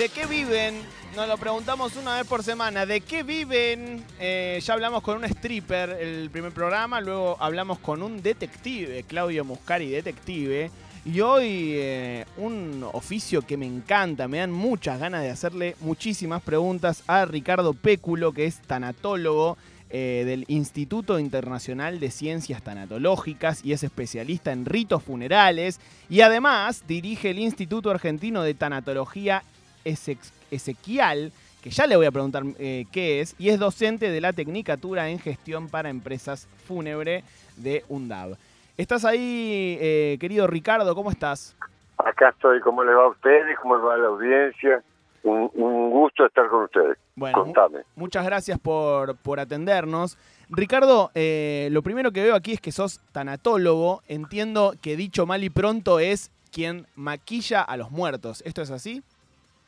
¿De qué viven? Nos lo preguntamos una vez por semana. ¿De qué viven? Eh, ya hablamos con un stripper el primer programa, luego hablamos con un detective, Claudio Muscari, detective. Y hoy eh, un oficio que me encanta, me dan muchas ganas de hacerle muchísimas preguntas a Ricardo Péculo, que es tanatólogo eh, del Instituto Internacional de Ciencias Tanatológicas y es especialista en ritos funerales y además dirige el Instituto Argentino de Tanatología Ezequial, que ya le voy a preguntar eh, qué es, y es docente de la Tecnicatura en Gestión para Empresas Fúnebre de UNDAV. ¿Estás ahí, eh, querido Ricardo? ¿Cómo estás? Acá estoy. ¿Cómo le va a ustedes? ¿Cómo le va a la audiencia? Un, gusto estar con ustedes. Bueno, Contame. muchas gracias por, por atendernos. Ricardo, eh, lo primero que veo aquí es que sos tanatólogo. Entiendo que dicho mal y pronto es quien maquilla a los muertos. ¿Esto es así?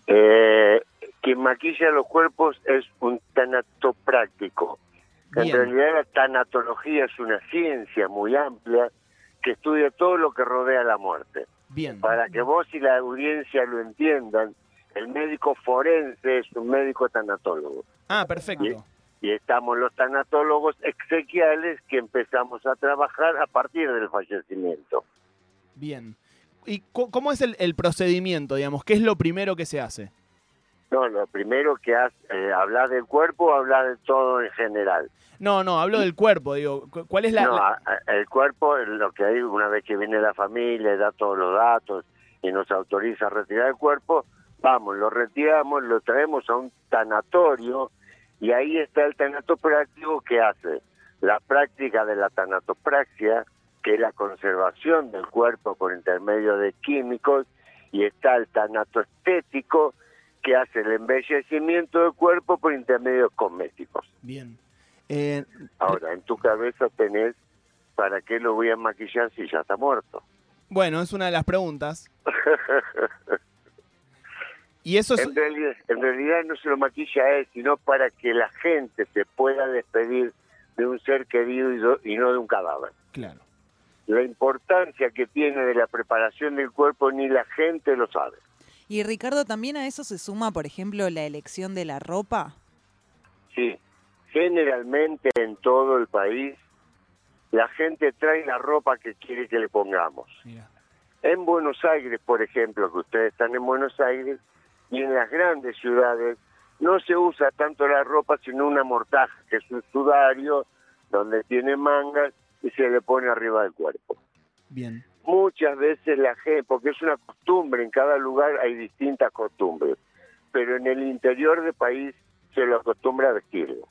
Eh, quien maquilla los cuerpos es un tanatopráctico. En realidad la tanatología es una ciencia muy amplia que estudia todo lo que rodea la muerte. Bien. Para que vos y la audiencia lo entiendan, el médico forense es un médico tanatólogo. Ah, perfecto. Y, y estamos los tanatólogos exequiales que empezamos a trabajar a partir del fallecimiento. Bien. ¿Y cómo es el, procedimiento, digamos? ¿Qué es lo primero que se hace? No, lo primero que hace, eh, hablar del cuerpo o hablar de todo en general. No, no, hablo del cuerpo, digo, ¿cuál es la...? No, el cuerpo, lo que hay una vez que viene la familia, da todos los datos y nos autoriza a retirar el cuerpo, vamos, lo retiramos, lo traemos a un tanatorio y ahí está el tanatopráctico que hace la práctica de la tanatopraxia, que es la conservación del cuerpo por intermedio de químicos, y está el tanatoestético, que hace el embellecimiento del cuerpo por intermedio de cosméticos. Bien. Eh, Ahora, en tu cabeza tenés, ¿para qué lo voy a maquillar si ya está muerto? Bueno, es una de las preguntas. y eso en, realidad, en realidad no se lo maquilla a él, sino para que la gente se pueda despedir de un ser querido y no de un cadáver. Claro la importancia que tiene de la preparación del cuerpo ni la gente lo sabe. Y Ricardo, ¿también a eso se suma, por ejemplo, la elección de la ropa? Sí, generalmente en todo el país la gente trae la ropa que quiere que le pongamos. En Buenos Aires, por ejemplo, que ustedes están en Buenos Aires, y en las grandes ciudades no se usa tanto la ropa sino una mortaja, que es un sudario donde tiene mangas y se le pone arriba del cuerpo. Bien. Muchas veces la gente, porque es una costumbre, en cada lugar hay distintas costumbres, pero en el interior del país se lo acostumbra a vestirlo.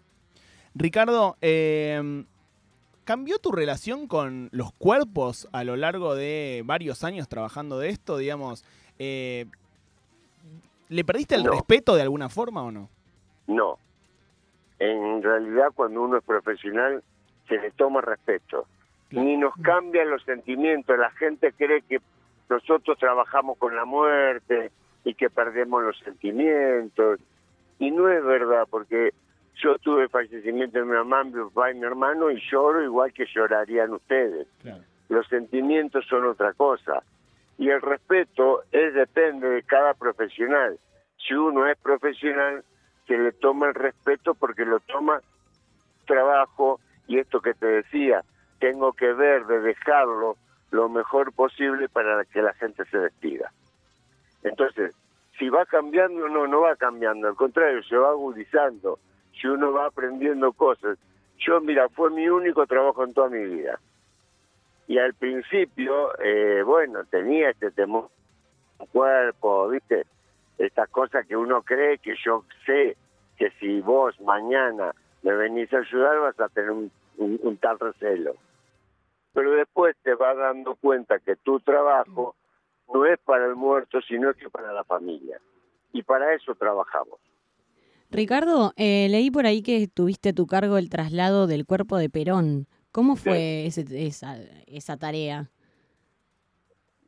Ricardo, eh, ¿cambió tu relación con los cuerpos a lo largo de varios años trabajando de esto? Digamos, eh, ¿le perdiste el respeto de alguna forma o no? No. En realidad, cuando uno es profesional, se le toma respeto. Ni nos cambian los sentimientos. La gente cree que nosotros trabajamos con la muerte y que perdemos los sentimientos. Y no es verdad, porque yo tuve fallecimiento de mi mamá, mi papá y mi hermano y lloro igual que llorarían ustedes. Los sentimientos son otra cosa. Y el respeto es depende de cada profesional. Si uno es profesional, se le toma el respeto porque lo toma trabajo, y esto que te decía, tengo que ver de dejarlo lo mejor posible para que la gente se despida. Entonces, si va cambiando, no, no va cambiando, al contrario, se va agudizando, si uno va aprendiendo cosas. Yo, mira, fue mi único trabajo en toda mi vida. Y al principio, eh, bueno, tenía este temor, cuerpo, ¿viste? Estas cosas que uno cree que yo sé que si vos mañana me venís a ayudar vas a tener un un, tal recelo. Pero después te vas dando cuenta que tu trabajo no es para el muerto, sino que para la familia. Y para eso trabajamos. Ricardo, eh, leí por ahí que tuviste a tu cargo el traslado del cuerpo de Perón. ¿Cómo fue esa, esa tarea?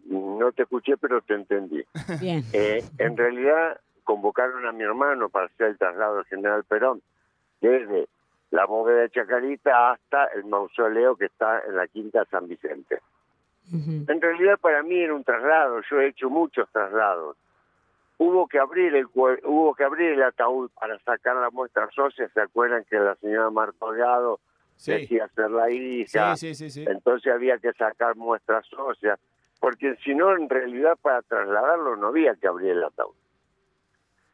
No te escuché, pero te entendí. Bien. Eh, en realidad convocaron a mi hermano para hacer el traslado del general Perón desde la bóveda de Chacarita hasta el mausoleo que está en la Quinta San Vicente. En realidad para mí era un traslado, yo he hecho muchos traslados, hubo que abrir el hubo que abrir el ataúd para sacar la muestra ósea. ¿Se acuerdan que la señora Marta decía ser la hija? Sí, sí, sí, Entonces había que sacar muestras óseas, porque si no, en realidad para trasladarlo no había que abrir el ataúd.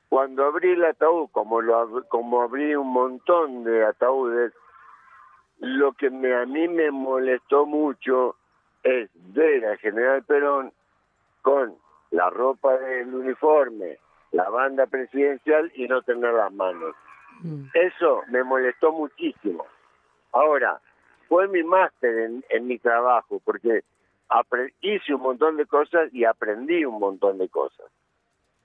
Cuando abrí el ataúd, como, lo, como abrí un montón de ataúdes, lo que me, a mí me molestó mucho es ver al general Perón con la ropa del uniforme, la banda presidencial y no tener las manos. Mm. Eso me molestó muchísimo. Ahora, fue mi máster en, mi trabajo, porque hice un montón de cosas y aprendí un montón de cosas.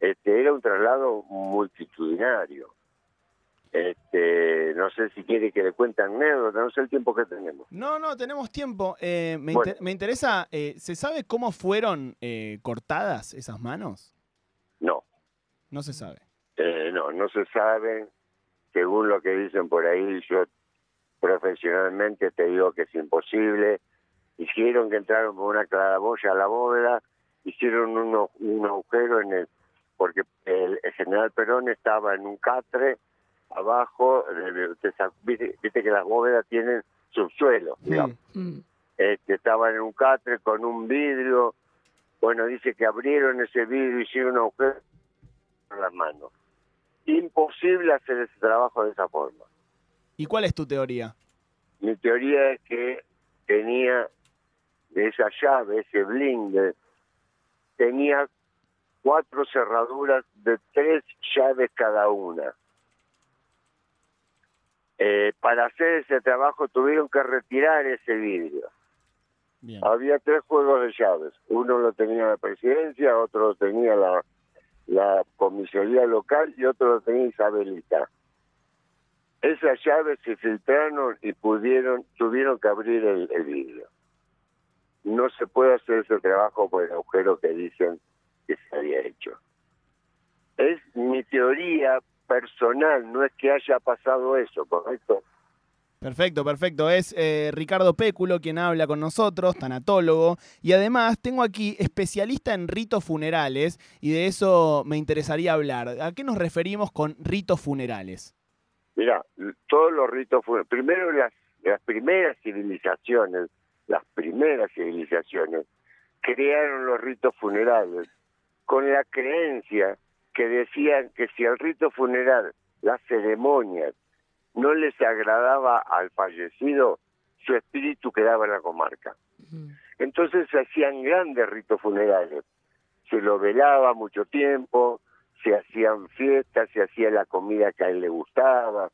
Este, era un traslado multitudinario. Este, no sé si quiere que le cuente anécdotas, no sé el tiempo que tenemos. No, no, tenemos tiempo. Eh, me, me, interesa, eh, ¿se sabe cómo fueron eh, cortadas esas manos? No. No se sabe. no, no se sabe. Según lo que dicen por ahí, yo profesionalmente te digo que es imposible. Hicieron que entraron con una claraboya a la bóveda, hicieron un agujero en el... porque el general Perón estaba en un catre abajo, viste, que las bóvedas tienen subsuelo, digamos. Mm. Este, estaban en un catre con un vidrio, bueno, dice que abrieron ese vidrio y hicieron un agujero con las manos. Imposible hacer ese trabajo de esa forma. ¿Y cuál es tu teoría? Mi teoría es que tenía esa llave, ese blinder, tenía cuatro cerraduras de tres llaves cada una. Eh, para hacer ese trabajo tuvieron que retirar ese vidrio. Había tres juegos de llaves. Uno lo tenía la presidencia, otro lo tenía la, la comisaría local y otro lo tenía Isabelita. Esas llaves se filtraron y pudieron, tuvieron que abrir el, el vidrio. No se puede hacer ese trabajo por el agujero que dicen que se había hecho. Es mi teoría personal, no es que haya pasado eso, ¿correcto? Perfecto, perfecto. Es eh, Ricardo Péculo quien habla con nosotros, tanatólogo, y además tengo aquí especialista en ritos funerales, y de eso me interesaría hablar. ¿A qué nos referimos con ritos funerales? Mira, todos los ritos funerales, primero las, las primeras civilizaciones, las primeras civilizaciones, crearon los ritos funerales con la creencia que decían que si el rito funeral, las ceremonias, no les agradaba al fallecido, su espíritu quedaba en la comarca. Entonces se hacían grandes ritos funerales, se lo velaba mucho tiempo, se hacían fiestas, se hacía la comida que a él le gustaba.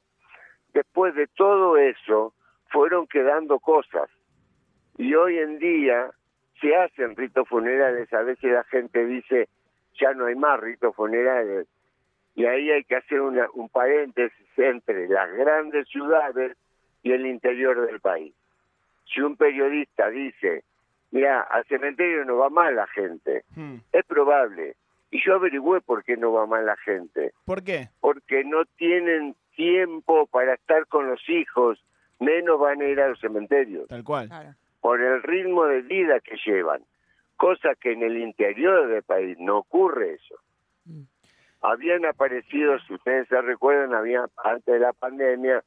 Después de todo eso, fueron quedando cosas. Y hoy en día se hacen ritos funerales, a veces la gente dice, ya no hay más ritos funerales. Y ahí hay que hacer una, un paréntesis entre las grandes ciudades y el interior del país. Si un periodista dice, mira, al cementerio no va mal la gente, hmm. es probable. Y yo averigüé por qué no va mal la gente. ¿Por qué? Porque no tienen tiempo para estar con los hijos, menos van a ir a los cementerios. Tal cual. Por el ritmo de vida que llevan cosa que en el interior del país no ocurre eso. Mm. Habían aparecido, si ustedes se recuerdan, había antes de la pandemia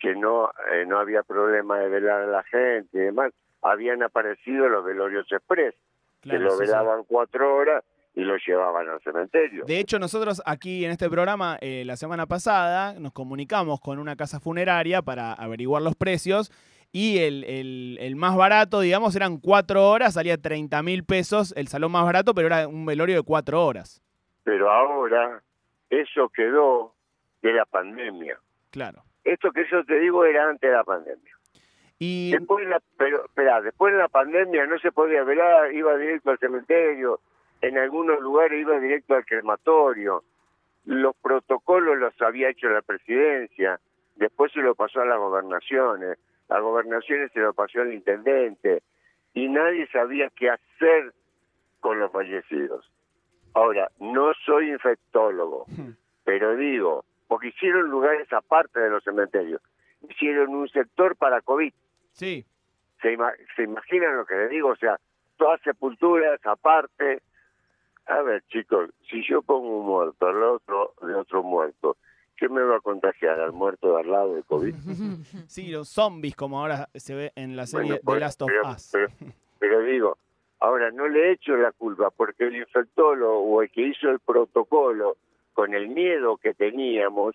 que no eh, no había problema de velar a la gente y demás, habían aparecido los velorios express, que lo velaban cuatro horas y lo llevaban al cementerio. De hecho, nosotros aquí en este programa, eh, la semana pasada, nos comunicamos con una casa funeraria para averiguar los precios y el, el, el, más barato, digamos, eran cuatro horas, salía 30 mil pesos el salón más barato, pero era un velorio de cuatro horas. Pero ahora eso quedó de la pandemia. Claro. Esto que yo te digo era antes de la pandemia. Y... Después la, pero, espera, después de la pandemia no se podía velar, iba directo al cementerio, en algunos lugares iba directo al crematorio. Los protocolos los había hecho la presidencia, después se lo pasó a las gobernaciones las gobernaciones se lo pasó al intendente y nadie sabía qué hacer con los fallecidos. Ahora, no soy infectólogo, hmm. pero digo, porque hicieron lugares aparte de los cementerios, hicieron un sector para COVID. Sí. ¿Se, imaginan lo que les digo? O sea, todas sepulturas aparte, a ver, chicos, si yo pongo un muerto al otro de otro muerto, ¿qué me va a contagiar? ¿Al muerto de al lado de COVID? sí, los zombies, como ahora se ve en la serie Bueno, The pues, Last of pero, Us. pero- pero digo, ahora no le echo la culpa porque el infectólogo o el que hizo el protocolo con el miedo que teníamos,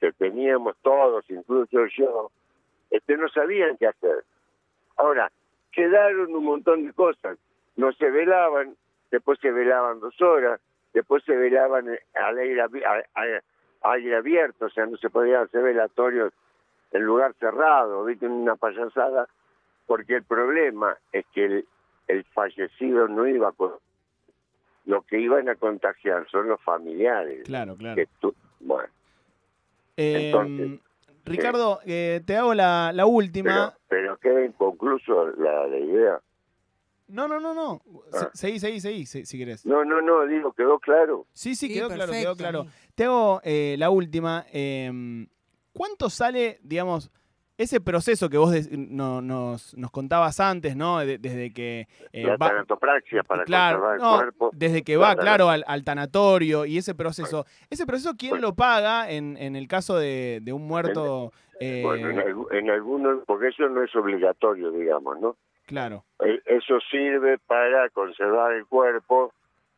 que teníamos todos, incluso yo, este no sabían qué hacer. Ahora, quedaron un montón de cosas. No se velaban, después se velaban dos horas, después se velaban eh, al aire, abi- a- a- aire abierto, o sea, no se podían hacer velatorios en lugar cerrado, ¿viste? Una payasada, porque el problema es que el, el fallecido no iba con... Lo que iban a contagiar son los familiares. Claro, claro. Que tú, bueno, Eh, entonces, Ricardo, eh, te hago la, la última. pero, pero queda inconcluso la, la idea. No, no, no, no. Se- Ah. Seguí, seguí, seguí, si, si querés. No, no, no, digo, quedó claro. Sí, sí, Sí, quedó claro, quedó claro. Te hago eh, la última. eh, ¿Cuánto sale, digamos, ese proceso que vos no- nos, nos contabas antes, ¿no? De- desde que eh, la va- tanatopraxia para claro, conservar el no, cuerpo. desde que va, Claro. claro, al, al tanatorio y ese proceso. ¿Ese proceso quién Bueno. lo paga en, en el caso de, de un muerto? eh, Bueno, en, en algunos, porque eso no es obligatorio, digamos, ¿no? Claro, Eh, Eso sirve para conservar el cuerpo,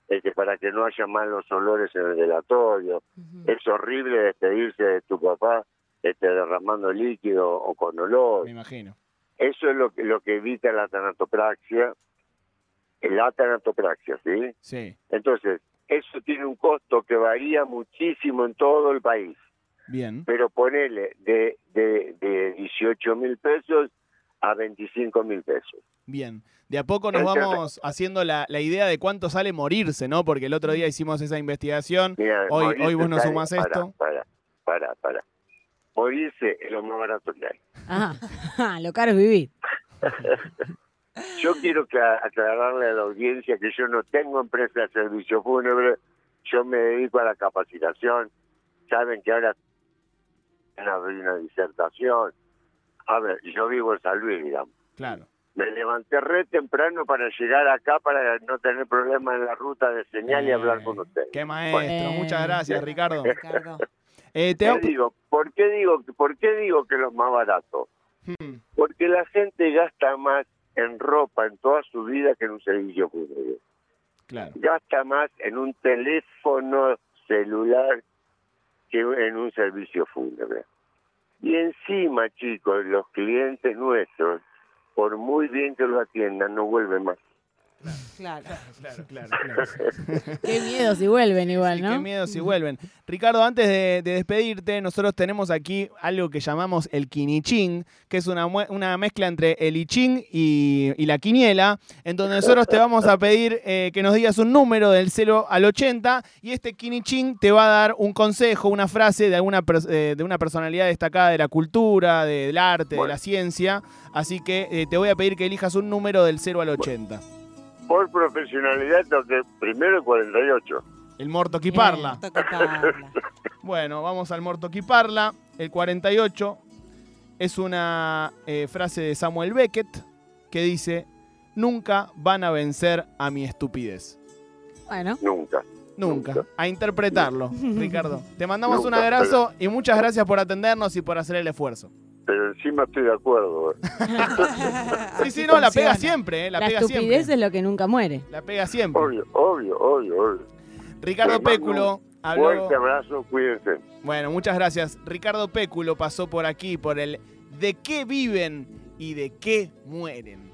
este, para que no haya malos olores en el velatorio. Ujú. Es horrible despedirse de tu papá este, derramando líquido o con olor. me imagino. Eso es lo que, lo que evita la tanatopraxia, la tanatopraxia, ¿sí? Sí, Entonces, eso tiene un costo que varía muchísimo en todo el país, bien. pero ponele de, de, de 18 mil pesos a 25 mil pesos. Bien, de a poco nos vamos haciendo la, la idea de cuánto sale morirse, ¿no? Porque el otro día hicimos esa investigación. Hoy- hoy vos nos sale- sumás para, esto. Para, para, para. Morirse es lo más barato que hay. Ah, lo caro es vivir. Yo quiero que aclararle a la audiencia que yo no tengo empresa de servicio fúnebre, yo me dedico a la capacitación. Saben que ahora van a abrir una disertación. A ver, yo vivo en San Luis, digamos. Claro. Me levanté re temprano para llegar acá para no tener problemas en la ruta de señal y hablar con ustedes. Qué maestro, Bueno. muchas gracias, Ricardo. Ricardo. Eh, te ¿Qué hago- digo? ¿Por qué digo, por qué digo que es lo más barato? Hmm, Porque la gente gasta más en ropa en toda su vida que en un servicio fúnebre. claro, Gasta más en un teléfono celular que en un servicio fúnebre. Y encima, chicos, los clientes nuestros, por muy bien que los atiendan, no vuelven más. Claro. claro, claro, claro. Qué miedo si vuelven igual, Sí, ¿no? Qué miedo si vuelven. Ricardo, antes de, de despedirte, nosotros tenemos aquí algo que llamamos el quinichín, que es una, mue- una mezcla entre el ichín y, y la quiniela, en donde nosotros te vamos a pedir eh, que nos digas un número del 0 al 80 y este quinichín te va a dar un consejo, una frase de alguna eh, de una personalidad destacada de la cultura, de- del arte, de la ciencia. Así que eh, te voy a pedir que elijas un número del 0 al 80. Por profesionalidad, toqué primero el 48. El Morto Kiparla. Toca parla. Bueno, vamos al Morto Kiparla. El 48 es una eh, frase de Samuel Beckett que dice: Nunca van a vencer a mi estupidez. Bueno, Nunca. Nunca. Nunca. A interpretarlo, Ricardo. Te mandamos un abrazo y muchas gracias por atendernos y por hacer el esfuerzo. Pero encima estoy de acuerdo. ¿eh? Sí, sí, no, la pega siempre, eh, la, la, pega estupidez siempre. es lo que nunca muere. La pega siempre. Obvio, obvio, obvio, obvio. Ricardo Péculo habló. Fuerte abrazo, cuídense. Bueno, muchas gracias. Ricardo Péculo pasó por aquí por el de qué viven y de qué mueren.